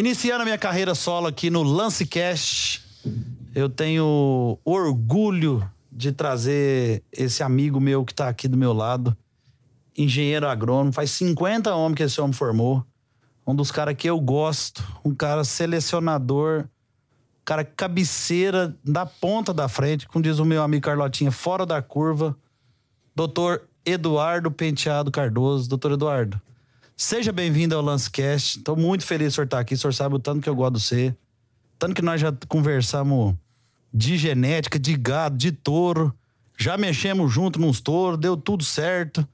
Iniciando a minha carreira solo aqui no Lancecast, eu tenho orgulho de trazer esse amigo meu que está aqui do meu lado, engenheiro agrônomo, faz 50 anos que esse homem formou, um dos caras que eu gosto, um cara selecionador, um cara cabeceira da ponta da frente, como diz o meu amigo Carlotinha, fora da curva, doutor Eduardo Penteado Cardoso. Doutor Eduardo, seja bem-vindo ao Lancecast. Estou muito feliz de estar aqui. O senhor sabe o tanto que eu gosto de você. Tanto que nós já conversamos de genética, de gado, de touro. Já mexemos junto nos touros, deu tudo certo.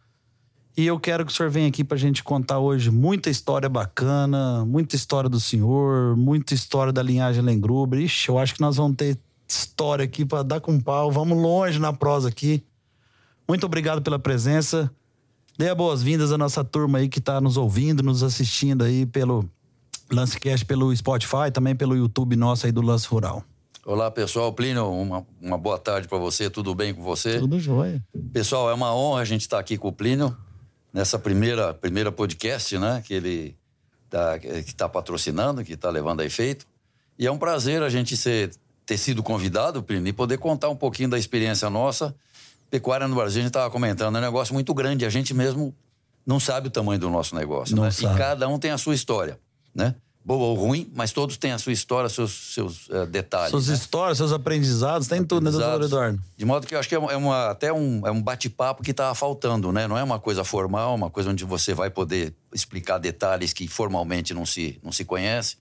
E eu quero que o senhor venha aqui para a gente contar hoje muita história bacana, muita história do senhor, muita história da linhagem Lengruber. Ixi, eu acho que nós vamos ter história aqui para dar com pau. Vamos longe na prosa aqui. Muito obrigado pela presença. Dê boas-vindas à nossa turma aí que está nos ouvindo, nos assistindo aí pelo Lancecast, pelo Spotify, também pelo YouTube nosso aí do Lance Rural. Olá, pessoal. Plínio, uma, uma boa tarde para você. Tudo bem com você? Tudo jóia. Pessoal, é uma honra a gente estar tá aqui com o Plínio nessa primeira, primeira podcast, né? Que ele tá, que está patrocinando, que está levando a efeito. E é um prazer a gente ser, ter sido convidado, Plínio, e poder contar um pouquinho da experiência nossa pecuária no Brasil, a gente estava comentando, é um negócio muito grande. A gente mesmo não sabe o tamanho do nosso negócio. Né? E cada um tem a sua história, né? Boa ou ruim, mas todos têm a sua história, seus, seus uh, detalhes. Suas né? histórias, seus aprendizados, tem tudo, né, doutor Eduardo? De modo que eu acho que é, uma, é até um, é um bate-papo que estava faltando, né? Não é uma coisa formal, uma coisa onde você vai poder explicar detalhes que formalmente não se, não se conhece.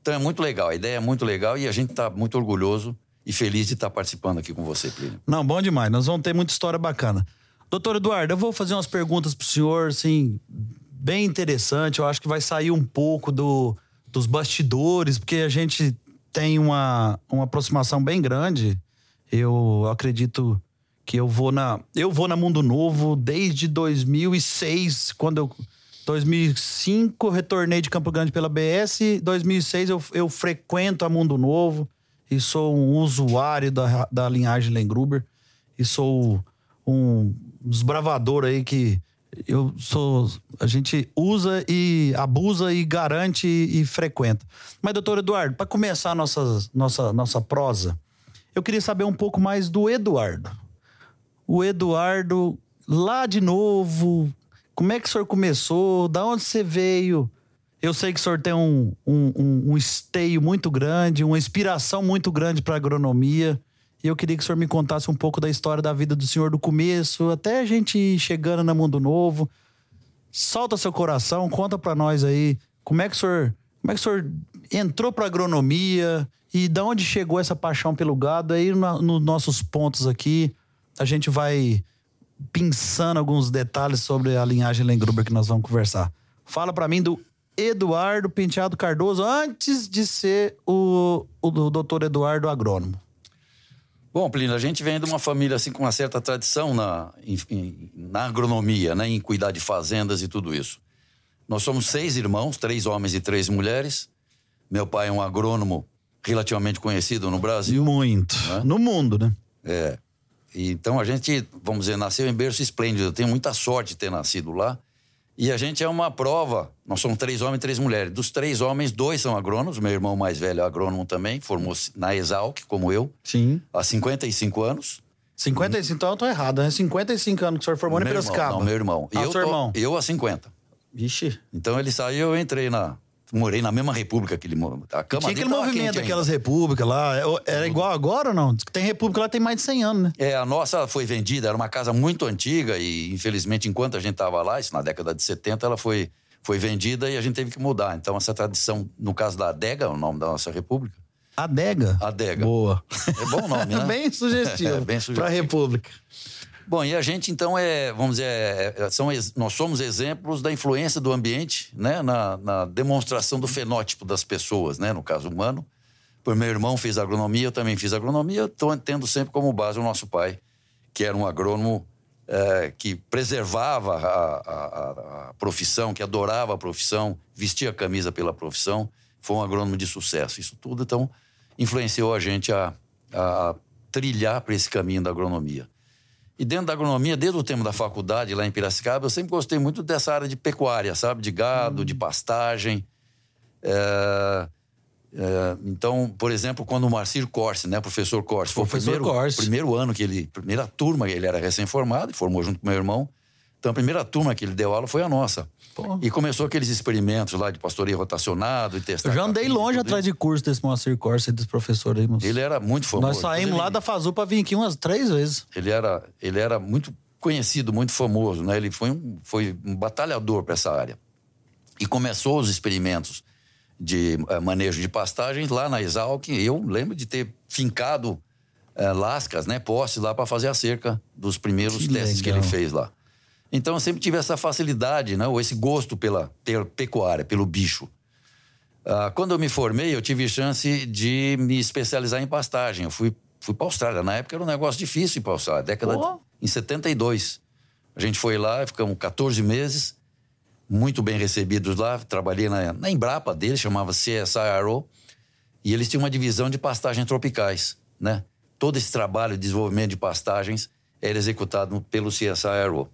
Então é muito legal, a ideia é muito legal e a gente está muito orgulhoso e feliz de estar participando aqui com você, Plínio. Não, bom demais. Nós vamos ter muita história bacana. Doutor Eduardo, eu vou fazer umas perguntas pro senhor, assim, bem interessante. Eu acho que vai sair um pouco do, dos bastidores, porque a gente tem uma, uma aproximação bem grande. Eu acredito que eu vou na eu vou na Mundo Novo desde 2006, quando eu 2005 retornei de Campo Grande pela BS, 2006 eu, eu frequento a Mundo Novo e sou um usuário da, da linhagem Lengruber e sou um desbravador aí que eu sou a gente usa e abusa e garante e, e frequenta. Mas doutor Eduardo, para começar a nossa nossa nossa prosa, eu queria saber um pouco mais do Eduardo. O Eduardo lá de novo, como é que o senhor começou? Da onde você veio? Eu sei que o senhor tem um, um, um, um esteio muito grande, uma inspiração muito grande para agronomia. E eu queria que o senhor me contasse um pouco da história da vida do senhor do começo, até a gente chegando no Mundo Novo. Solta seu coração, conta para nós aí como é que o senhor, como é que o senhor entrou para agronomia e da onde chegou essa paixão pelo gado. Aí nos no nossos pontos aqui a gente vai pensando alguns detalhes sobre a linhagem Lengruber que nós vamos conversar. Fala para mim do Eduardo Penteado Cardoso antes de ser o, o doutor Eduardo agrônomo? Bom, Plínio, a gente vem de uma família assim com uma certa tradição na, em, na agronomia, né, em cuidar de fazendas e tudo isso. Nós somos seis irmãos, três homens e três mulheres. Meu pai é um agrônomo relativamente conhecido no Brasil. Muito. Né? No mundo, né? É. Então a gente, vamos dizer, nasceu em berço esplêndido. Eu tenho muita sorte de ter nascido lá. E a gente é uma prova. Nós somos três homens e três mulheres. Dos três homens, dois são agrônomos. Meu irmão mais velho é agrônomo também, formou-se na Exalc, como eu. Sim. Há 55 anos. 55, então eu tô errado. É 55 anos que o senhor formou meu em Piracicaba. Não, meu irmão. Ah, eu seu tô, irmão. Eu a 50. Vixe. Então ele saiu, eu entrei na, morei na mesma república que ele. A cama tinha aquele movimento daquelas repúblicas lá. É, era igual agora ou não? Tem república lá tem mais de 100 anos, né? É, a nossa foi vendida, era uma casa muito antiga e infelizmente enquanto a gente estava lá, isso na década de 70, ela foi, foi vendida e a gente teve que mudar. Então essa tradição, no caso da Adega, o nome da nossa república. Adega? Adega. Boa. É bom nome, né? bem sugestivo. é, bem sugestivo. Pra república. Bom, e a gente então é, vamos dizer, é, é são, nós somos exemplos da influência do ambiente, né, na, na, demonstração do fenótipo das pessoas, né, no caso humano. Por meu irmão fez agronomia, eu também fiz agronomia, estou tendo sempre como base o nosso pai, que era um agrônomo é, que preservava a, a, a, profissão, que adorava a profissão, vestia a camisa pela profissão, foi um agrônomo de sucesso. Isso tudo, então, influenciou a gente a, a trilhar para esse caminho da agronomia. E dentro da agronomia, desde o tempo da faculdade lá em Piracicaba, eu sempre gostei muito dessa área de pecuária, sabe? De gado, hum. de pastagem. É, é, então, por exemplo, quando o Marcir Corse, né, professor Corse, foi o primeiro, Corse. primeiro ano que ele, primeira turma, ele era recém-formado, formou junto com meu irmão. Então, a primeira turma que ele deu aula foi a nossa. Pô. E começou aqueles experimentos lá de pastoreio rotacionado e testar. Eu já andei capim, longe atrás de curso desse Moacir Corsa e desse professor aí, moço. Ele era muito famoso. Nós saímos ele, lá da Fazul pra vir aqui umas três vezes. Ele era, ele era muito conhecido, muito famoso, né? Ele foi um, foi um batalhador para essa área. E começou os experimentos de eh, manejo de pastagens lá na Exalc. Eu lembro de ter fincado eh, lascas, né, postes lá para fazer a cerca dos primeiros Que testes que ele legal. fez lá. Então eu sempre tive essa facilidade, né, ou esse gosto pela ter pecuária, pelo bicho. Ah, quando eu me formei, eu tive chance de me especializar em pastagem. Eu fui, fui para a Austrália. Na época era um negócio difícil ir para a Austrália, década de, em 72. A gente foi lá, ficamos 14 meses, muito bem recebidos lá. Trabalhei na, na Embrapa deles, chamava CSIRO, e eles tinham uma divisão de pastagens tropicais, né? Todo esse trabalho de desenvolvimento de pastagens era executado pelo CSIRO.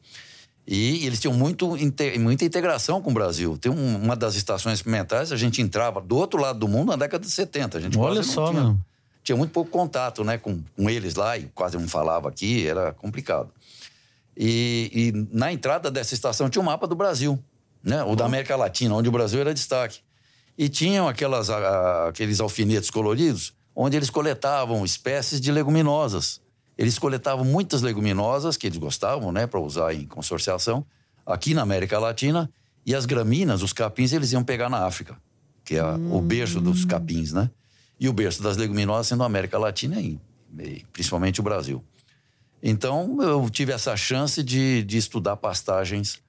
E eles tinham muito, muita integração com o Brasil. Tem um- uma das estações experimentais, a gente entrava do outro lado do mundo na década de 70. A gente Olha só, tinha, meu. tinha muito pouco contato né, com, com eles lá e quase não falava aqui, era complicado. E, e na entrada dessa estação tinha um mapa do Brasil, né? O da América Latina, onde o Brasil era destaque. E tinham aquelas, a- aqueles alfinetes coloridos, onde eles coletavam espécies de leguminosas. Eles coletavam muitas leguminosas que eles gostavam, né, para usar em consorciação, aqui na América Latina. E as gramíneas, os capins, eles iam pegar na África, que é a- o berço dos capins, né? E o berço das leguminosas sendo a América Latina e, e principalmente o Brasil. Então, eu tive essa chance de, de estudar pastagens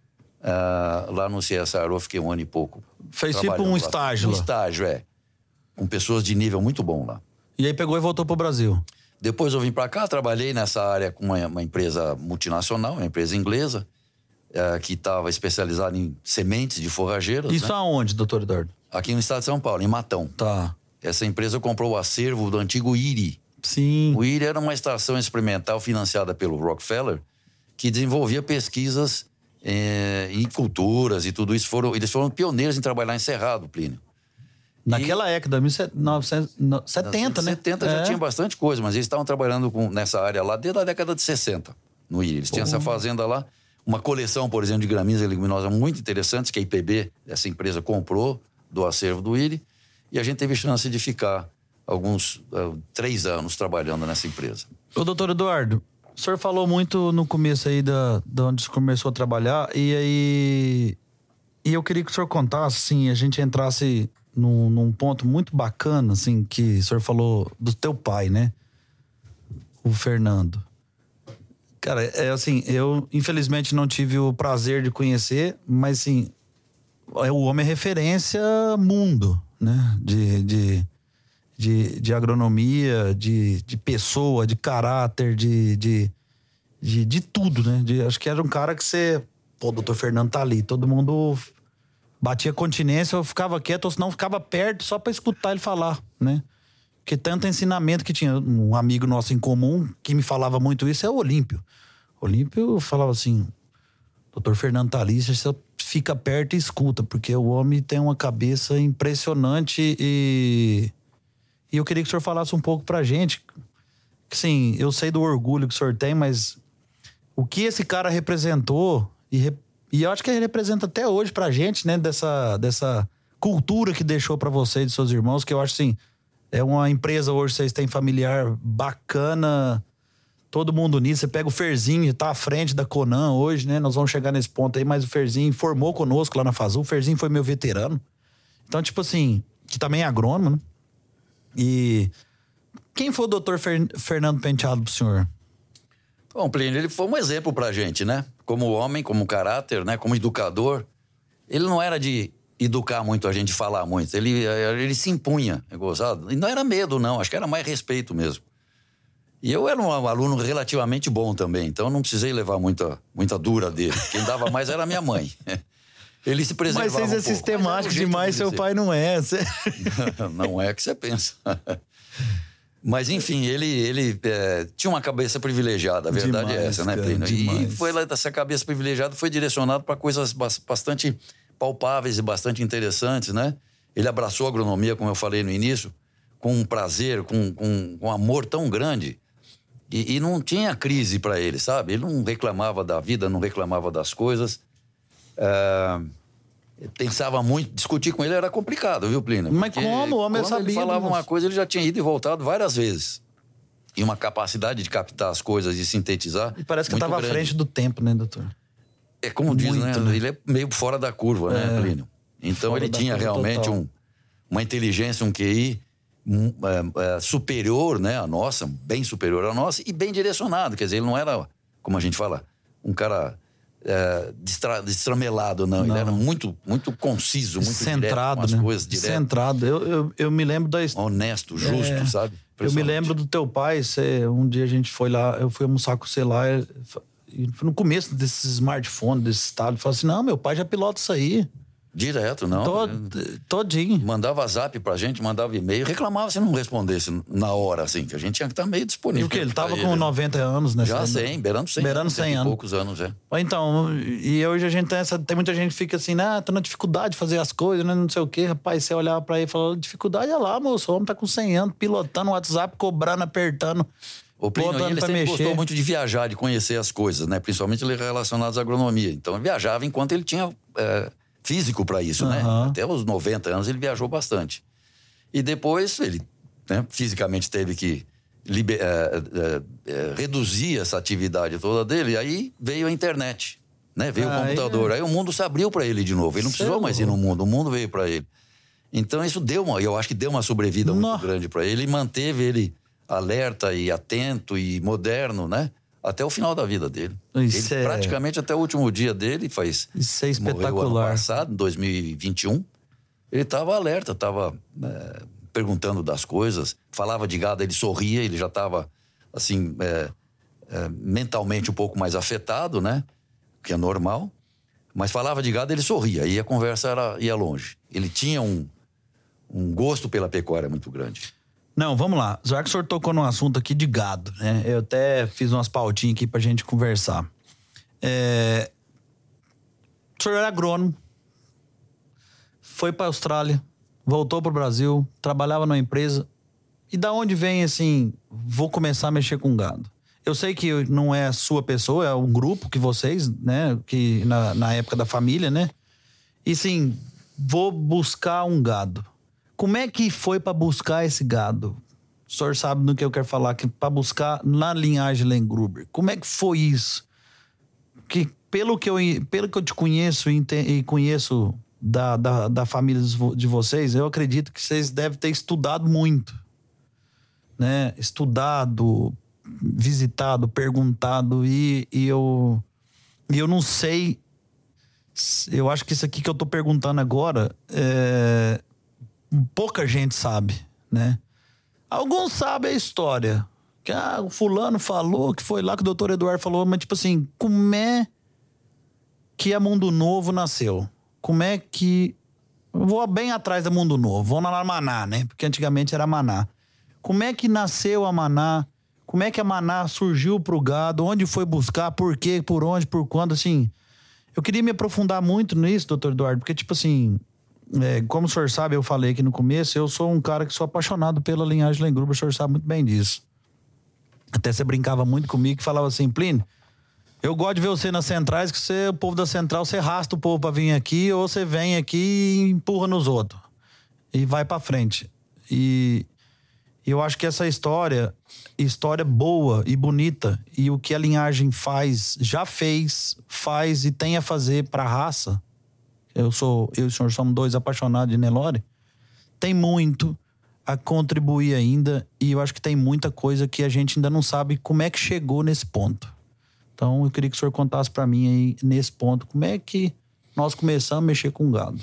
ah, lá no CSIRO, eu fiquei um ano e pouco. Fez tipo um lá. estágio Um estágio, é. Com pessoas de nível muito bom lá. E aí pegou e voltou pro Brasil. Depois eu vim para cá, trabalhei nessa área com uma, uma empresa multinacional, uma empresa inglesa, eh, que estava especializada em sementes de forrageiras. Isso né? aonde, doutor Eduardo? Aqui no estado de São Paulo, em Matão. Tá. Essa empresa comprou o acervo do antigo IRI. Sim. O IRI era uma estação experimental financiada pelo Rockefeller que desenvolvia pesquisas eh, em culturas e tudo isso. Foram, eles foram pioneiros em trabalhar em Cerrado, Plínio. Naquela época, 1970, né? 70 já É. tinha bastante coisa, mas eles estavam trabalhando com, nessa área lá desde a década de 60, no IRI. Eles tinham essa fazenda lá, uma coleção, por exemplo, de gramíneas e leguminosas muito interessantes que a IPB, essa empresa, comprou do acervo do IRI. E a gente teve chance de ficar alguns ah, três anos trabalhando nessa empresa. Ô, doutor Eduardo, o senhor falou muito no começo aí da, da onde você começou a trabalhar, e aí. E eu queria que o senhor contasse, assim, a gente entrasse num, num ponto muito bacana, assim, que o senhor falou do teu pai, né? O Fernando. Cara, é assim, eu infelizmente não tive o prazer de conhecer, mas assim, é o homem é referência mundo, né? De, de, de, de agronomia, de, de pessoa, de caráter, de, de, de, de tudo, né? De, acho que era um cara que você. Pô, o doutor Fernando tá ali. Todo mundo batia continência, eu ficava quieto, ou senão ficava perto só pra escutar ele falar, né? Porque tanto ensinamento que tinha. Um amigo nosso em comum que me falava muito isso é o Olímpio. Olímpio falava assim: doutor Fernando ali, você fica perto e escuta, porque o homem tem uma cabeça impressionante e. E eu queria que o senhor falasse um pouco pra gente. Sim, eu sei do orgulho que o senhor tem, mas o que esse cara representou, e, e eu acho que ele representa até hoje pra gente, né, dessa, dessa cultura que deixou pra você e de seus irmãos, que eu acho assim, é uma empresa hoje, vocês têm familiar bacana, todo mundo nisso. Você pega o Ferzinho, tá à frente da Conan hoje, né? Nós vamos chegar nesse ponto aí, mas o Ferzinho formou conosco lá na Fazul. O Ferzinho foi meu veterano. Então, tipo assim, que também é agrônomo, né? E quem foi o doutor Fer- Fernando Penteado pro senhor? Bom, Plínio, ele foi um exemplo pra gente, né? Como homem, como caráter, né? Como educador. Ele não era de educar muito a gente, falar muito. Ele, ele se impunha, é gozado. E não era medo, não. Acho que era mais respeito mesmo. E eu era um aluno relativamente bom também, então eu não precisei levar muita, muita dura dele. Quem dava mais era minha mãe. Ele se preservava Mas vocês um é sistemático demais, dele seu pai não é. Você- não é o que você pensa. Mas, enfim, ele, ele é, tinha uma cabeça privilegiada, a verdade é Demais, essa, né, Plínio? E foi lá, essa cabeça privilegiada foi direcionado para coisas bas- bastante palpáveis e bastante interessantes, né? Ele abraçou a agronomia, como eu falei no início, com um prazer, com, com, com um amor tão grande. E, e não tinha crise para ele, sabe? Ele não reclamava da vida, não reclamava das coisas. É, pensava muito, discutir com ele era complicado, viu, Plínio? Mas como? O homem quando sabia. ele falava moço. uma coisa, ele já tinha ido e voltado várias vezes. E uma capacidade de captar as coisas e sintetizar. E parece que estava à frente do tempo, né, doutor? É como diz, Muito, né? né? Ele é meio fora da curva, né, É. Plínio? Então Fora ele tinha realmente um, uma inteligência, um QI um, é, é, superior, né, à nossa, bem superior à nossa e bem direcionado. Quer dizer, ele não era, como a gente fala, um cara é, destra, destramelado, não. Não. Ele era muito, muito conciso, muito direto Centrado, as né? coisas, direto, Centrado. Eu, eu, eu me lembro da história. honesto, justo, É. sabe? Eu me lembro do teu pai, você, um dia a gente foi lá, eu fui almoçar com você lá, e no começo desses smartphones, desse estado, falou assim, não, meu pai já pilota isso aí, Direto, não. Tod- todinho. Mandava zap pra gente, mandava e-mail, reclamava se não respondesse na hora, assim, que a gente tinha que estar meio E disponível. o que? Ele tava com 90 anos, né? Já Você- 100, beirando 100. Beirando 100 e anos. poucos anos, é. Então, e hoje a gente tem essa. Tem muita gente que fica assim, ah, tô na dificuldade de fazer as coisas, né? Não sei o quê. Rapaz, você olhava pra ele e falava, dificuldade é lá, moço. O homem tá com 100 anos, pilotando o WhatsApp, cobrando, apertando. O Plínio, botando ele sempre mexer. gostou muito de viajar, de conhecer as coisas, né? Principalmente ele relacionados à agronomia. Então, ele viajava enquanto ele tinha é, físico para isso, né? Aham. Até os 90 anos ele viajou bastante. E depois ele né, fisicamente teve que liber- é, é, reduzir essa atividade toda dele. E aí veio a internet, né? Veio o computador. Aí o mundo se abriu para ele de novo. Ele não Cê é precisou mais ir no mundo, o mundo veio para ele. Então isso deu uma, eu acho que deu uma sobrevida Nó. muito grande para ele e manteve ele alerta e atento e moderno, né? Até o final da vida dele. Isso ele, é- Praticamente até o último dia dele, faz. Isso é Morreu ano espetacular. passado, em 2021. Ele estava alerta, estava perguntando das coisas, falava de gado, ele sorria, ele já estava, assim, é, é, mentalmente um pouco mais afetado, né? Que é normal. Mas falava de gado, ele sorria, e a conversa era, ia longe. Ele tinha um, um gosto pela pecuária muito grande. Não, vamos lá. Já que o senhor tocou num assunto aqui de gado, né? Eu até fiz umas pautinhas aqui pra gente conversar. É... O senhor era agrônomo, foi pra Austrália, voltou pro Brasil, trabalhava numa empresa. E da onde vem assim, vou começar a mexer com gado? Eu sei que não é a sua pessoa, é um grupo que vocês, né? Que na, na época da família, né? E sim, vou buscar um gado. Como é que foi para buscar esse gado? O senhor sabe do que eu quero falar, que para buscar na linhagem Lengruber. Como é que foi isso? Que pelo que eu, pelo que eu te conheço e, conheço da, da, da família de vocês, eu acredito que vocês devem ter estudado muito. Né? Estudado, visitado, perguntado e, e eu e eu não sei eu acho que isso aqui que eu tô perguntando agora é, pouca gente sabe, né? Alguns sabem a história. Que ah, o fulano falou, que foi lá que o doutor Eduardo falou, mas tipo assim, como é que a Mundo Novo nasceu? Como é que. Vou bem atrás da Mundo Novo, vou na Maná, né? Porque antigamente era Maná. Como é que nasceu a Maná? Como é que a Maná surgiu pro gado? Onde foi buscar? Por quê? Por onde? Por quando? Assim, eu queria me aprofundar muito nisso, doutor Eduardo, porque, tipo assim, é, como o senhor sabe, eu falei aqui no começo, eu sou um cara que sou apaixonado pela linhagem Lengruber, o senhor sabe muito bem disso. Até você brincava muito comigo e falava assim, Plínio, eu gosto de ver você nas centrais, que você, o povo da central, você arrasta o povo pra vir aqui, ou você vem aqui e empurra nos outros. E vai pra frente. E eu acho que essa história, história boa e bonita, e o que a linhagem faz, já fez, faz e tem a fazer para a raça. Eu sou, eu e o senhor somos dois apaixonados de Nelore. Tem muito a contribuir ainda, e eu acho que tem muita coisa que a gente ainda não sabe como é que chegou nesse ponto. Então, eu queria que o senhor contasse para mim aí, nesse ponto, como é que nós começamos a mexer com gado.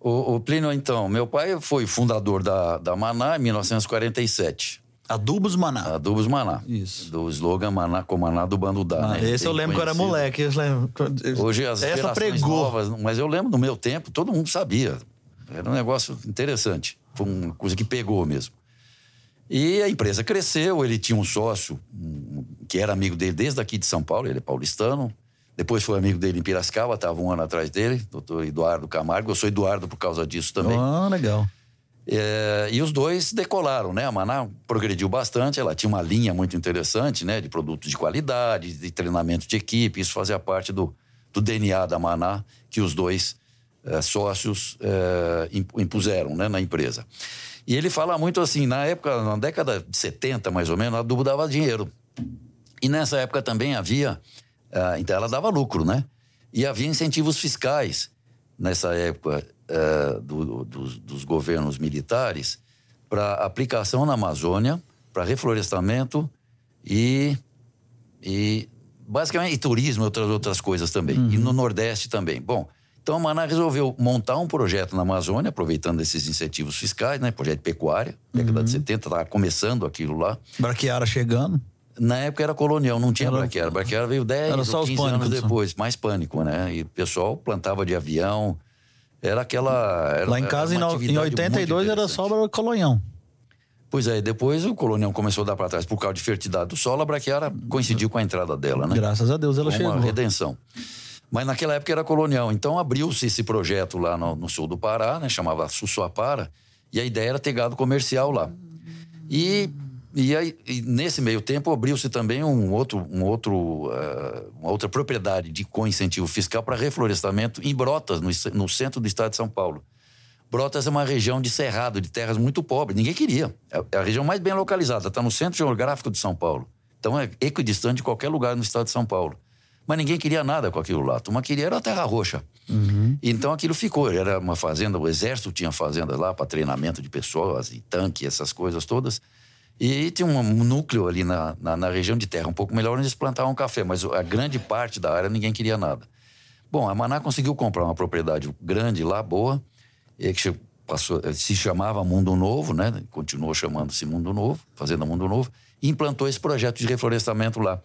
O, o Plínio, então, meu pai foi fundador da, da Maná em 1947. Adubos Maná. Adubos Maná. Isso. Do slogan Maná com Maná do Banudá, Ah, né? esse eu Bem lembro que eu era conhecido. moleque. eu lembro- Hoje as Essa pregou. novas, mas eu lembro no meu tempo, todo mundo sabia. Era um negócio interessante. Foi uma coisa que pegou mesmo. E a empresa cresceu, ele tinha um sócio que era amigo dele desde aqui de São Paulo, ele é paulistano, Depois foi amigo dele em Piracicaba, estava um ano atrás dele, doutor Eduardo Camargo. Eu sou Eduardo por causa disso também. Ah, legal. É, e os dois decolaram, né? A Maná progrediu bastante, ela tinha uma linha muito interessante, né? De produtos de qualidade, de treinamento de equipe, isso fazia parte do, do DNA da Maná, que os dois é, sócios é, impuseram né? na empresa. E ele fala muito assim, na época, na década de 70, mais ou menos, a Adubo dava dinheiro. E nessa época também havia, é, então ela dava lucro, né? E havia incentivos fiscais nessa época uh, do, dos, dos, governos militares para aplicação na Amazônia, para reflorestamento e, e basicamente e turismo e outras, outras coisas também. Uhum. E no Nordeste também. Bom, então a Maná resolveu montar um projeto na Amazônia, aproveitando esses incentivos fiscais, né? Projeto de pecuária, década uhum. de 70, estava começando aquilo lá. Braquiara chegando. Na época era colonial, não tinha era, braquiara. Braquiara veio 10 ou 15 anos depois, mais pânico, né? E o pessoal plantava de avião, era aquela. Era, Lá em casa, em, em 82, era só colonhão. Pois é, depois o colonião começou a dar para trás por causa de fertilidade do solo, a braquiara coincidiu com a entrada dela, né? Graças a Deus ela com chegou. Uma redenção. Mas naquela época era colonial. Então abriu-se esse projeto lá no, no, sul do Pará, né? Chamava Sussuapara. E a ideia era ter gado comercial lá. E e, aí, e nesse meio tempo abriu-se também um outro, um outro, uh, uma outra propriedade de com incentivo fiscal para reflorestamento em Brotas, no, no, centro do estado de São Paulo. Brotas é uma região de cerrado, de terras muito pobres. Ninguém queria. É, é a região mais bem localizada, está no centro geográfico de São Paulo. Então é equidistante de qualquer lugar no estado de São Paulo. Mas ninguém queria nada com aquilo lá. Uma queria era a terra roxa. Uhum. Então aquilo ficou. Era uma fazenda, o exército tinha fazenda lá para treinamento de pessoas e tanque, essas coisas todas. E tinha um núcleo ali na, na, na, região de terra, um pouco melhor, onde eles plantavam café, mas a grande parte da área ninguém queria nada. Bom, a Maná conseguiu comprar uma propriedade grande lá, boa, que passou, se chamava Mundo Novo, né? Continuou chamando-se Mundo Novo, Fazenda Mundo Novo, e implantou esse projeto de reflorestamento lá.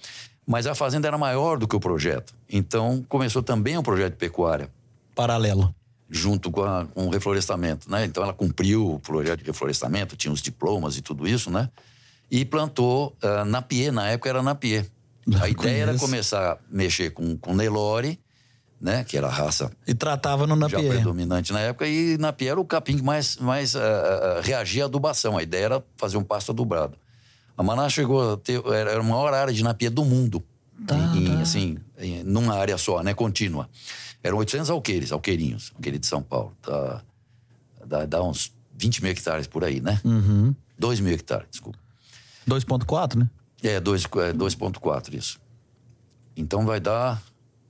Mas a fazenda era maior do que o projeto, então começou também um projeto de pecuária. Paralelo junto com, a, com o reflorestamento, né? Então ela cumpriu o projeto de reflorestamento, tinha os diplomas e tudo isso, né? E plantou uh, na Pie, na época era na Pie. A ideia era começar a mexer com, com Nelore, né? Que era a raça. E tratava no Napier. Já predominante na época. E Napier era o capim que mais, mais uh, uh, reagia à adubação. A ideia era fazer um pasto adubrado. A Maná chegou a ter. Era a maior área de Napier do mundo. Tá, em, tá. Assim, em, numa área só, né? Contínua. Eram 800 alqueires, alqueirinhos, alqueire de São Paulo. Tá, dá, dá uns 20 mil hectares por aí, né? Uhum. 2 mil hectares, desculpa. 2,4, né? É, 2,4 é, isso. Então vai dar.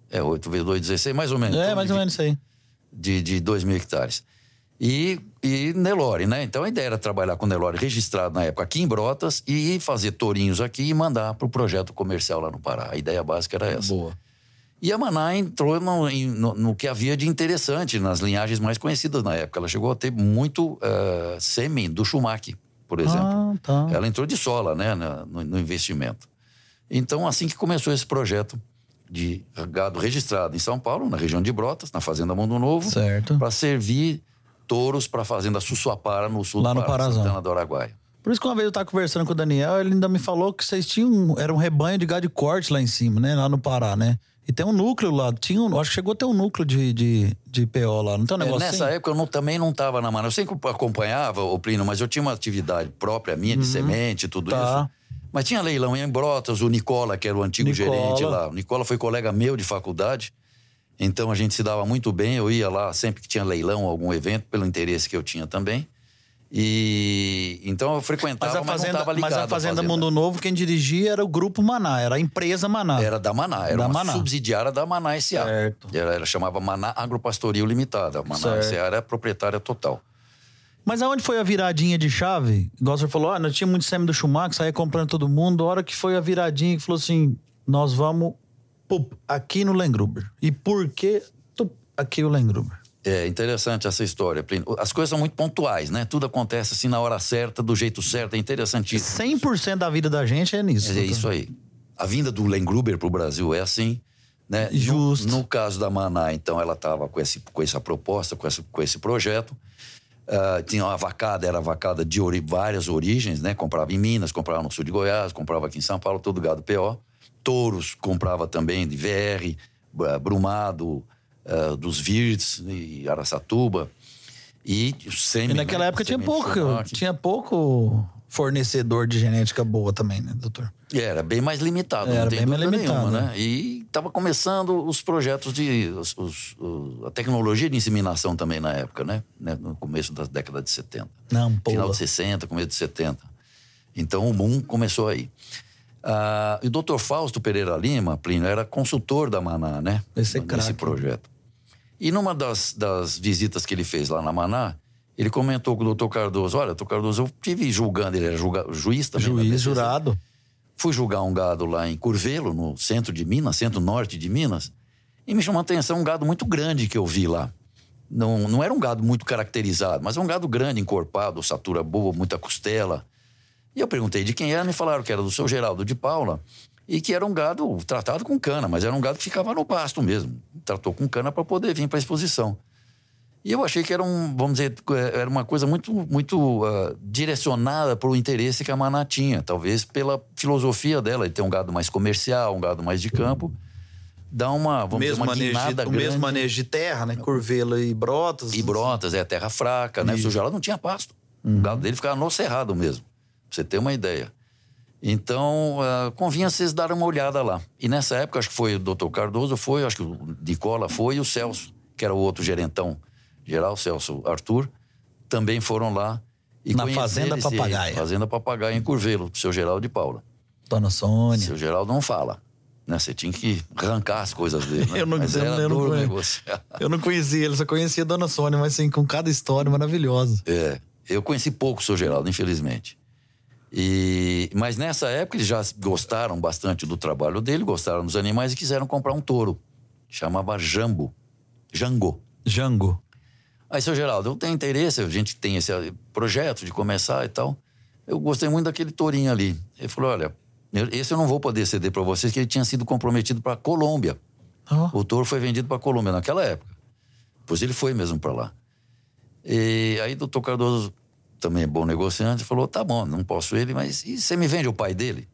É, 8 vezes 2, 16, mais ou menos. É, mais ou menos isso aí. De, de 2 mil hectares. E, e Nelore, né? Então a ideia era trabalhar com Nelore registrado na época aqui em Brotas e fazer tourinhos aqui e mandar para o projeto comercial lá no Pará. A ideia básica era essa. Boa. E a Maná entrou no, no, no, que havia de interessante nas linhagens mais conhecidas na época. Ela chegou a ter muito uh, sêmen do Schumacher, por exemplo. Ah, tá. Ela entrou de sola né, no, no, investimento. Então, assim que começou esse projeto de gado registrado em São Paulo, na região de Brotas, na Fazenda Mundo Novo, para servir touros para a Fazenda Sussuapara, no sul Lá do no Pará, Santana do Araguaia. Por isso que uma vez eu estava conversando com o Daniel, ele ainda me falou que vocês tinham. Era um rebanho de gado de corte lá em cima, né? Lá no Pará, né? E tem um núcleo lá, tinha um, acho que chegou a ter um núcleo de, de, de PO lá, não tem um é, negócio é, Nessa assim? época eu não, também não estava na mano. Eu sempre acompanhava o Plínio, mas eu tinha uma atividade própria minha, de uhum. semente, tudo tá. isso. Mas tinha leilão em Brotas, o Nicola, que era o antigo Nicola. gerente lá. O Nicola foi colega meu de faculdade, então a gente se dava muito bem. Eu ia lá sempre que tinha leilão, algum evento, pelo interesse que eu tinha também. E então eu frequentava, mas, a fazenda, mas, mas a fazenda, Mundo Novo, quem dirigia era o Grupo Maná, era a empresa Maná. Era da Maná, era da uma Maná. subsidiária da Maná S.A. Certo. Era, ela chamava Maná Agropastoril Limitada. A Maná S.A. era proprietária total. Mas aonde foi a viradinha de chave? Igual você falou, ah, nós tinha muito sêmen do Schumacher, saía comprando todo mundo. A hora que foi a viradinha que falou assim: nós vamos pup, aqui no Lengruber. E por que tup, aqui o Lengruber? É interessante essa história, Plínio. As coisas são muito pontuais, né? Tudo acontece assim na hora certa, do jeito certo, é interessantíssimo. 100% da vida da gente é nisso. É, isso aí. A vinda do Len Gruber para o Brasil é assim, né? Justo. No, no caso da Maná, então, ela estava com, esse, com essa proposta, com esse, com esse projeto. Uh, tinha uma vacada, era vacada de ori, várias origens, né? Comprava em Minas, comprava no sul de Goiás, comprava aqui em São Paulo, todo gado PO. Touros comprava também de VR, eh, Brumado, uh, dos Virts e Araçatuba. E o sêmen, E naquela né? época tinha pouco, tinha pouco fornecedor de genética boa também, né, doutor? Era bem mais limitado, Era não tem bem mais limitado, nenhuma, né? E estava começando os projetos de... Os, os- o- a tecnologia de inseminação também na época, né? Né? No começo da década de 70. Não, pô. Final de 60, começo de 70. Então o boom começou aí. Ah, e o doutor Fausto Pereira Lima, Plínio, era consultor da Maná, né? Esse é Nesse projeto. E numa das, das visitas que ele fez lá na Maná, ele comentou com o doutor Cardoso: Olha, doutor Cardoso, eu tive julgando, ele era julga- juiz também. Juiz jurado. Fui julgar um gado lá em Curvelo, no centro de Minas, centro-norte de Minas, e me chamou a atenção um gado muito grande que eu vi lá. Não, não era um gado muito caracterizado, mas é um gado grande, encorpado, ossatura boa, muita costela. E eu perguntei de quem era, me falaram que era do seu Geraldo de Paula e que era um gado tratado com cana, mas era um gado que ficava no pasto mesmo. Tratou com cana para poder vir para a exposição. E eu achei que era um, vamos dizer, eh, era uma coisa muito, muito ah, direcionada para o interesse que a Maná tinha, talvez pela filosofia dela, de ter um gado mais comercial, um gado mais de campo, dá uma, vamos mesmo dizer, uma manejo, guinada o mesmo manejo de terra, né? Curvelo e brotas. E brotas, é terra fraca, né? O seu Geraldo não tinha pasto. O gado dele ficava no cerrado mesmo, você ter uma ideia. Então, ah, convinha vocês darem uma olhada lá. E nessa época, acho que foi o doutor Cardoso, foi, acho que o Nicola foi, e o Celso, que era o outro gerentão geral, Celso Arthur, também foram lá. E Na Fazenda Papagaia. Fazenda Papagaia, em Curvelo, do seu Geraldo de Paula. Dona Sônia. Seu Geraldo não fala. Né? Você tinha que arrancar as coisas dele. Né? Eu não- Mas eu eu não. Eu não conhecia ele, só conhecia a Dona Sônia, mas assim, com cada história maravilhosa. É, eu conheci pouco o seu Geraldo, infelizmente. E, mas nessa época eles já gostaram bastante do trabalho dele, gostaram dos animais e quiseram comprar um touro. Chamava Jambo. Jango. Jango. Aí, seu Geraldo, eu tenho interesse, a gente tem esse eh, projeto de começar e tal. Eu gostei muito daquele tourinho ali. Ele falou: olha, esse eu não vou poder ceder para vocês, que ele tinha sido comprometido para Colômbia. Ó, O touro foi vendido para Colômbia naquela época. Pois ele foi mesmo para lá. E aí doutor Cardoso, também é bom negociante, falou: tá bom, não posso ele, mas e você me vende o pai dele?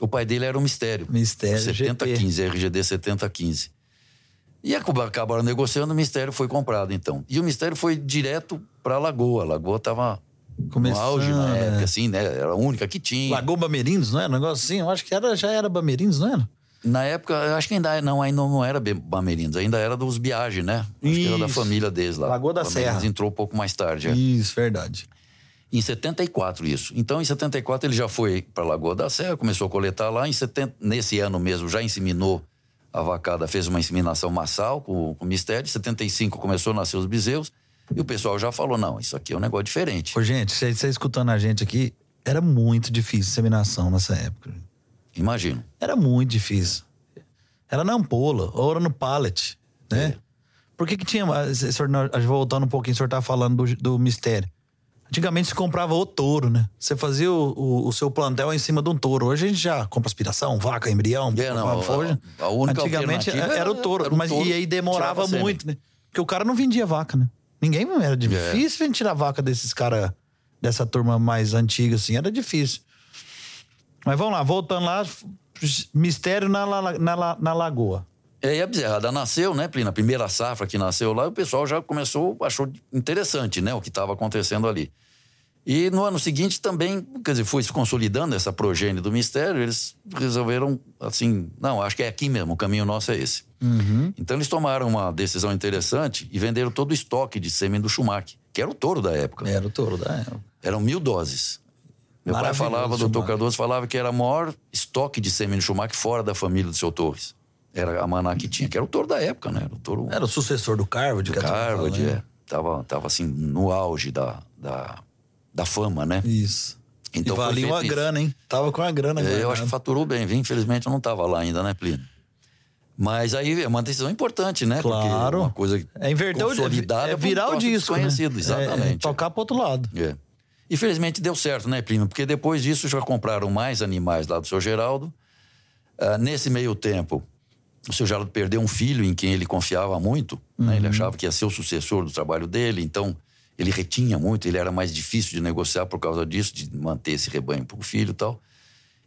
O pai dele era um mistério. Mistério, 7015, RGD 7015. E acab- acabaram negociando, o mistério foi comprado então. E o mistério foi direto para Lagoa. A Lagoa estava no Começando, auge na né? época, assim, né? Era a única que tinha. Lagoa Bamerindos, não é? Um negócio assim? Eu acho que era, já era Bamerindos, não era? Na época, eu acho que ainda não, ainda não era Bamerindos, ainda era dos Biagi, né? Acho que era da Isso. família deles lá. Lagoa da Bamerindos Serra. entrou um pouco mais tarde. é. Isso, verdade. Em 74 isso. Então em 74 ele já foi para Lagoa da Serra, começou a coletar lá. Em 70, nesse ano mesmo já inseminou a vacada, fez uma inseminação massal com, com o mistério. Em 75 começou a nascer os bezerros. E o pessoal já falou: não, isso aqui é um negócio diferente. Ô, gente, você você escutando a gente aqui, era muito difícil inseminação nessa época. Imagino. Era muito difícil. Era na ampola, ou era no pallet, né? É. Por que que tinha... Voltando um pouquinho, o senhor tava falando do, do mistério. Antigamente se comprava o touro, né? Você fazia o, o- o seu plantel em cima de um touro. Hoje a gente já compra aspiração, vaca, embrião. É, não, a- a única Antigamente era, era o touro. era o mas touro e aí demorava muito, né? Porque o cara não vendia vaca, né? Ninguém era É. difícil a tirar vaca desses caras, dessa turma mais antiga, assim. Era difícil. Mas vamos lá, voltando lá, mistério na, na, la- na lagoa. E aí a bezerrada nasceu, né, Plínio? A primeira safra que nasceu lá, o pessoal já começou, achou interessante, né, o que estava acontecendo ali. E no ano seguinte também, quer dizer, foi se consolidando essa progênie do mistério, eles resolveram, assim, não, acho que é aqui mesmo, o caminho nosso é esse. Então eles tomaram uma decisão interessante e venderam todo o estoque de sêmen do Schumacher, que era o touro da época. Era o touro da época. Eram mil doses. Meu pai falava, o doutor. Cardoso falava que era o maior estoque de sêmen de Schumacher fora da família do seu Torres. Era a Maná que tinha, que era o touro da época, né? Era o touro Era o sucessor do Carvard, Harvard, fala, né? é. Tava, tava assim, no auge da, da, da fama, né? Isso. Então e valia uma isso. grana, hein? Tava com a grana É, eu acho que faturou bem, viu? Infelizmente eu não estava lá ainda, né, Plínio? Mas aí é uma decisão importante, né? Claro. Porque uma coisa É inverter o consolidada é virar o disco, né? desconhecido, exatamente. É, é tocar pro outro lado. É. Infelizmente deu certo, né, Plínio? Porque depois disso já compraram mais animais lá do seu Geraldo. Ah, nesse meio tempo, o seu Geraldo perdeu um filho em quem ele confiava muito. né? Ele achava que ia ser o sucessor do trabalho dele, então ele retinha muito, ele era mais difícil de negociar por causa disso, de manter esse rebanho para o filho e tal.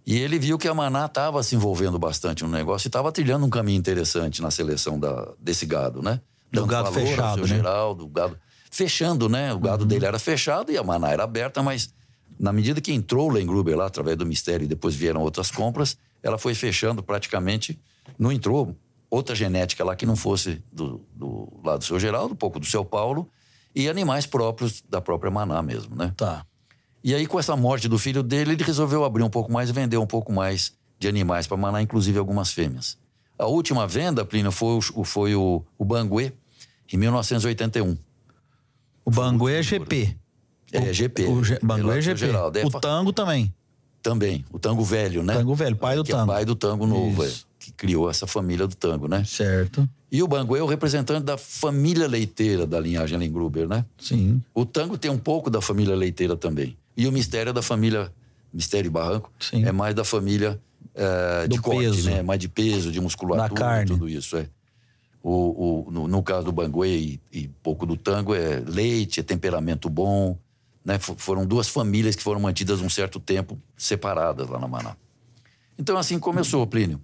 E ele viu que a Maná estava se envolvendo bastante no negócio e estava trilhando um caminho interessante na seleção da, desse gado, né? Do gado fechado, né? geral, do gado fechando, né? O gado uhum. dele era fechado e a Maná era aberta, mas na medida que entrou o Lengruber lá através do mistério e depois vieram outras compras, ela foi fechando praticamente, não entrou outra genética lá que não fosse do, do lado do seu Geraldo, um pouco do seu Paulo e animais próprios da própria Maná mesmo, né? Tá. E aí, com essa morte do filho dele, ele resolveu abrir um pouco mais e vender um pouco mais de animais para Maná, inclusive algumas fêmeas. A última venda, Plínio, foi o, foi o, o Banguê, em 1981. O Banguê é GP. É, GP. O, o Banguê é GP. Geral. O Tango também. Também. O Tango Velho, né? Tango Velho, pai do que Tango. É pai do Tango Novo, é, que criou essa família do Tango, né? Certo. E o Banguê é o representante da família leiteira da linhagem Lengruber, né? Sim. O Tango tem um pouco da família leiteira também. E o mistério é da família. Mistério e Barranco Sim. é mais da família é, de corte, peso. né? Mais de peso, de musculatura, tudo isso. É. O, o no, no, caso do Banguê e, e, pouco do tango, é leite, é temperamento bom. Né? Foram duas famílias que foram mantidas um certo tempo separadas lá na Maná. Então, assim começou, Plínio.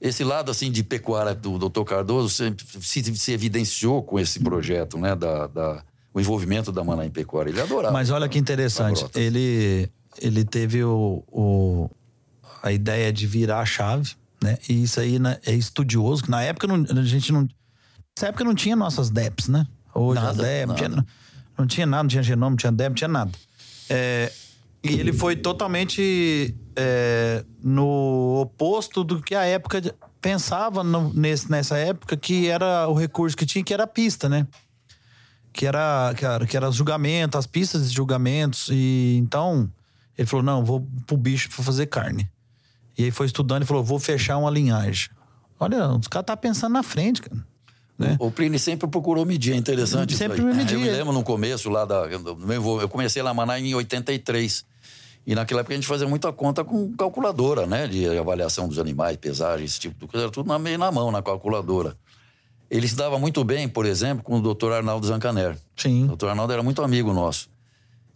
Esse lado assim de pecuária do Dr. Cardoso sempre se, se evidenciou com esse projeto, né? Da, da, o envolvimento da Maná em pecuária. Ele adorava. Mas olha que interessante. Ele, ele teve o, o, a ideia de virar a chave, né? E isso aí né, é estudioso, que na época não, a gente não. Nessa época não tinha nossas DEPs, né? Hoje nada, as DEPs, não tinha, não tinha nada, não tinha genoma, não tinha DEP, não tinha nada. É, e ele foi totalmente é, no oposto do que a época pensava no, nesse, nessa época, que era o recurso que tinha, que era a pista, né? que era, que era, que era julgamento, as pistas de julgamentos. E então ele falou: não, vou pro bicho pra fazer carne. E aí foi estudando e falou: vou fechar uma linhagem. Olha, os caras tá pensando na frente, cara. Né? O Plínio sempre procurou medir, é interessante. Sempre me media. Eu me lembro no começo lá da. Eu comecei lá Maná em 83. E naquela época a gente fazia muita conta com calculadora, né? De avaliação dos animais, pesagem, esse tipo de coisa. Era tudo na, meio na mão, na calculadora. Ele se dava muito bem, por exemplo, com o doutor Arnaldo Zancaner. Sim. O doutor Arnaldo era muito amigo nosso.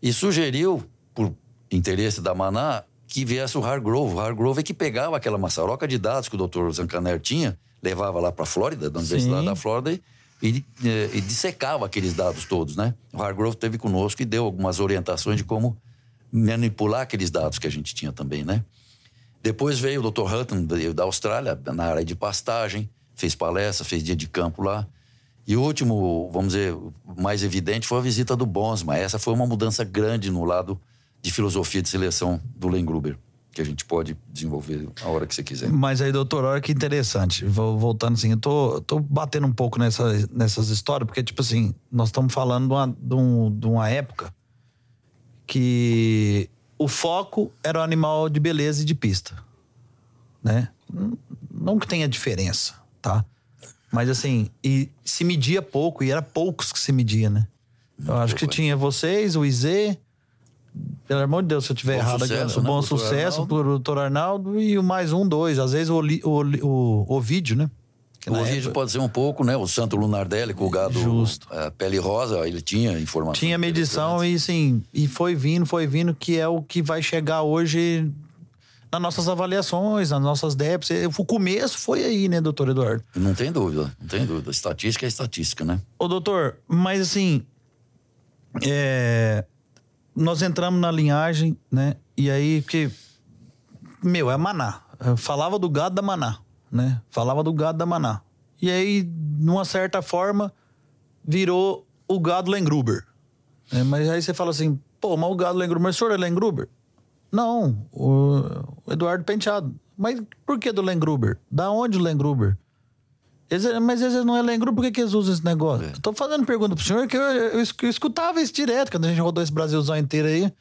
E sugeriu, por interesse da Maná, que viesse o Hargrove. O Hargrove é que pegava aquela maçaroca de dados que o doutor Zancaner tinha, levava lá para a Flórida, da Universidade Sim. da Flórida, e, e, e, dissecava aqueles dados todos, né? O Hargrove esteve conosco e deu algumas orientações de como manipular aqueles dados que a gente tinha também, né? Depois veio o Dr. Hutton, da Austrália, na área de pastagem fez palestra, fez dia de campo lá. E o último, vamos dizer, mais evidente foi a visita do Bonsma. Essa foi uma mudança grande no lado de filosofia de seleção do Len Gruber, que a gente pode desenvolver a hora que você quiser. Mas aí, doutor, olha que interessante. Vou voltando assim, eu tô, tô batendo um pouco nessa, nessas histórias, porque, tipo assim, nós estamos falando de uma, de, um, de uma época que o foco era o animal de beleza e de pista, né? Não que tenha diferença, tá? Mas assim, e se media pouco, e era poucos que se media, né? Eu acho que tinha vocês, o Izê, pelo amor de Deus, se eu tiver bom errado sucesso, aqui, né? bom sucesso pro doutor Arnaldo e o mais um, dois, às vezes o, o, o, o vídeo, né? o vídeo pode ser um pouco, né? O Santo Lunardelli com o gado Justo. É, pele rosa, ele tinha informação. Tinha medição e sim, e foi vindo, foi vindo, que é o que vai chegar hoje nas nossas avaliações, nas nossas DEPs. O começo foi aí, né, doutor Eduardo? Não tem dúvida, não tem dúvida. Estatística é estatística, né? Ô, doutor, mas assim. É... Nós entramos na linhagem, né? E aí, que. Meu, é Maná. Eu falava do gado da Maná, né? Falava do gado da Maná. E aí, numa certa forma, virou o gado Lengruber. É, mas aí você fala assim, pô, mas o gado Lengruber, mas o senhor é Lengruber? Não, o Eduardo Penteado. Mas por que do Lengruber? Da onde o Lengruber? Mas esse não é Lengruber, por que, eles usam esse negócio? É. Tô fazendo pergunta pro senhor que eu, eu, eu, escutava isso direto quando a gente rodou esse Brasilzão inteiro aí.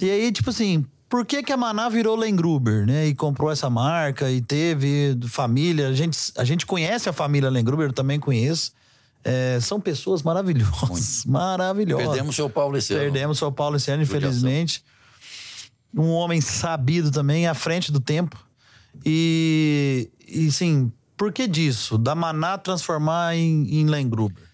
E aí, tipo assim, por que, que a Maná virou Lengruber, né? E comprou essa marca e teve família. A gente, a gente conhece a família Lengruber, eu também conheço. É, são pessoas maravilhosas. Muito. Maravilhosas. Perdemos o seu Paulo esse ano. Perdemos o seu Paulo esse ano, infelizmente um homem sabido também, à frente do tempo. E, e sim, por que disso? Da Maná transformar em, em Lengruber?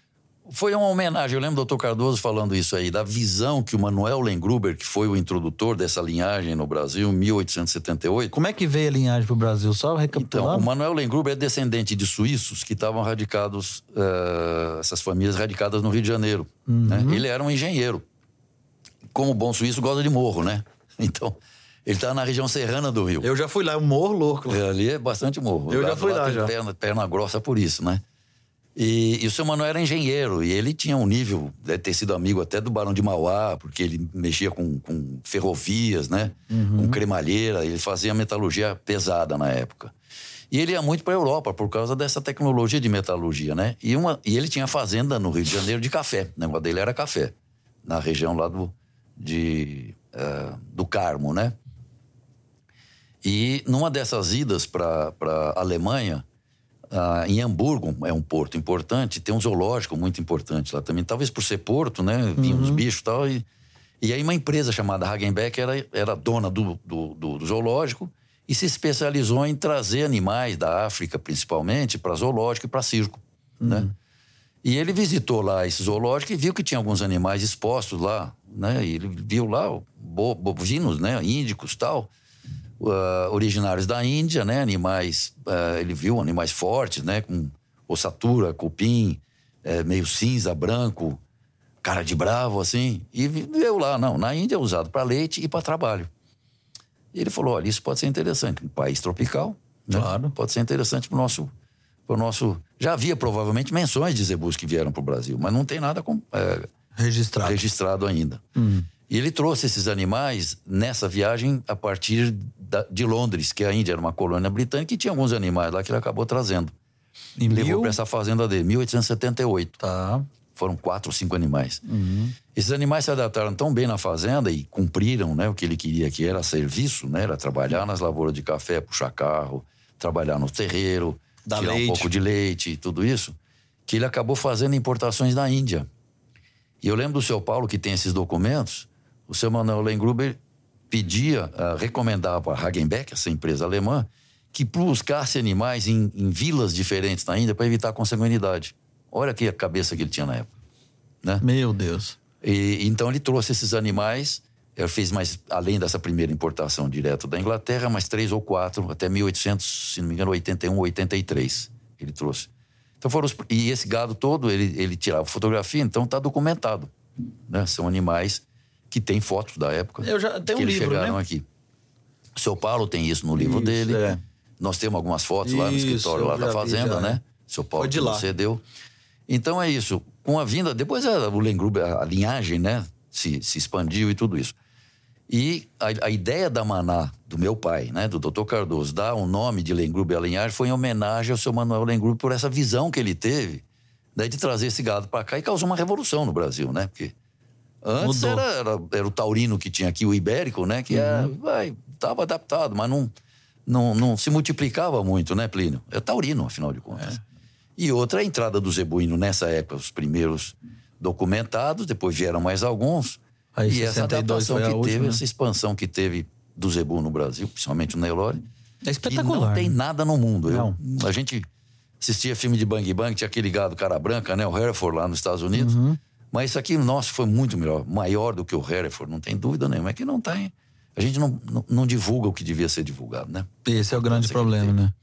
Foi uma homenagem, eu lembro do doutor Cardoso falando isso aí, da visão que o Manuel Lengruber, que foi o introdutor dessa linhagem no Brasil em 1878. Como é que veio a linhagem para o Brasil? Só recapitulando. Então, o Manuel Lengruber é descendente de suíços que estavam radicados, uh, essas famílias radicadas no Rio de Janeiro. Uhum. Né? Ele era um engenheiro. Como bom suíço, gosta de morro, né? Então, ele está na região serrana do Rio. Eu já fui lá, é um morro louco. É, ali é bastante morro. Eu já fui lá, lá já. Perna, perna grossa por isso, né? E, e, o seu Manuel era engenheiro, e ele tinha um nível, deve ter sido amigo até do Barão de Mauá, porque ele mexia com, com ferrovias, né? Uhum. Com cremalheira, ele fazia metalurgia pesada na época. E ele ia muito para a Europa por causa dessa tecnologia de metalurgia, né? E, uma, e ele tinha fazenda no Rio de Janeiro de café. O negócio dele era café, na região lá do, de, uh, do Carmo, né? E numa dessas idas para a Alemanha, ah, em Hamburgo, é um porto importante, tem um zoológico muito importante lá também. Talvez por ser porto, né? Vinham uhum. os bichos e tal. E, e aí uma empresa chamada Hagenbeck era, era dona do, do, do, do zoológico e se especializou em trazer animais da África, principalmente, para zoológico e para circo, uhum. né? E ele visitou lá esse zoológico e viu que tinha alguns animais expostos lá, né? E ele viu lá bovinos, né? Índicos tal uh, originários da Índia, né? Animais, uh, ele viu animais fortes, né? Com ossatura, cupim, é, meio cinza, branco, cara de bravo, assim. E viu lá, não, na Índia é usado para leite e para trabalho. E ele falou, olha, isso pode ser interessante. Um país tropical, né? claro. pode ser interessante para o nosso, pro nosso... Já havia provavelmente menções de zebus que vieram para o Brasil, mas não tem nada com, é, registrado. registrado ainda. Hum. E ele trouxe esses animais nessa viagem a partir da, de Londres, que a Índia era uma colônia britânica e tinha alguns animais lá que ele acabou trazendo. E Levou mil... para essa fazenda dele, 1878. Tá. Foram quatro ou cinco animais. Uhum. Esses animais se adaptaram tão bem na fazenda e cumpriram né, o que ele queria, que era serviço, né, era trabalhar nas lavouras de café, puxar carro, trabalhar no terreiro, da tirar leite. um pouco de leite e tudo isso, que ele acabou fazendo importações da Índia. E eu lembro do seu Paulo, que tem esses documentos, o seu Manuel Lengruber pedia, uh, recomendava a Hagenbeck, essa empresa alemã, que buscasse animais em, em vilas diferentes na Índia para evitar a consanguinidade. Olha aqui a cabeça que ele tinha na época. Né? Meu Deus. E, então ele trouxe esses animais, ele fez mais, além dessa primeira importação direto da Inglaterra, mais três ou quatro, até 1800, se não me engano, 81, 83, ele trouxe. Então foram os, e esse gado todo, ele, ele tirava fotografia, então está documentado. Né? São animais que tem fotos da época. Eu já tenho que um eles livro, chegaram né? aqui. O seu Paulo tem isso no livro isso, dele. É. Nós temos algumas fotos isso, lá no escritório lá da fazenda, né? O seu Paulo de lá. cedeu. Então é isso. Com a vinda, depois a, o Lengruber, a linhagem, né? Se, se expandiu e tudo isso. E a, a, ideia da Maná, do meu pai, né, do Dr. Cardoso, dar o um nome de Lengruber à linhagem foi em homenagem ao seu Manuel Lengruber por essa visão que ele teve né, de trazer esse gado para cá e causou uma revolução no Brasil, né? Porque Antes era, era, era, o taurino que tinha aqui, o ibérico, né? Que estava uhum. adaptado, mas não, não, não se multiplicava muito, né, Plínio? É taurino, afinal de contas. É. E outra, a entrada do zebuíno nessa época, os primeiros documentados, depois vieram mais alguns. Aí, e essa adaptação que última, teve, né? essa expansão que teve do zebu no Brasil, principalmente no Nelore. É espetacular. não tem né? nada no mundo. Eu, a gente assistia filme de Bang Bang, tinha aquele gado cara branca, né? O Hereford lá nos Estados Unidos. Uhum. Mas isso aqui nosso foi muito melhor, maior do que o Hereford, não tem dúvida nenhuma. É que não tem. A gente não, não, não, divulga o que devia ser divulgado, né? Esse é o grande problema, né?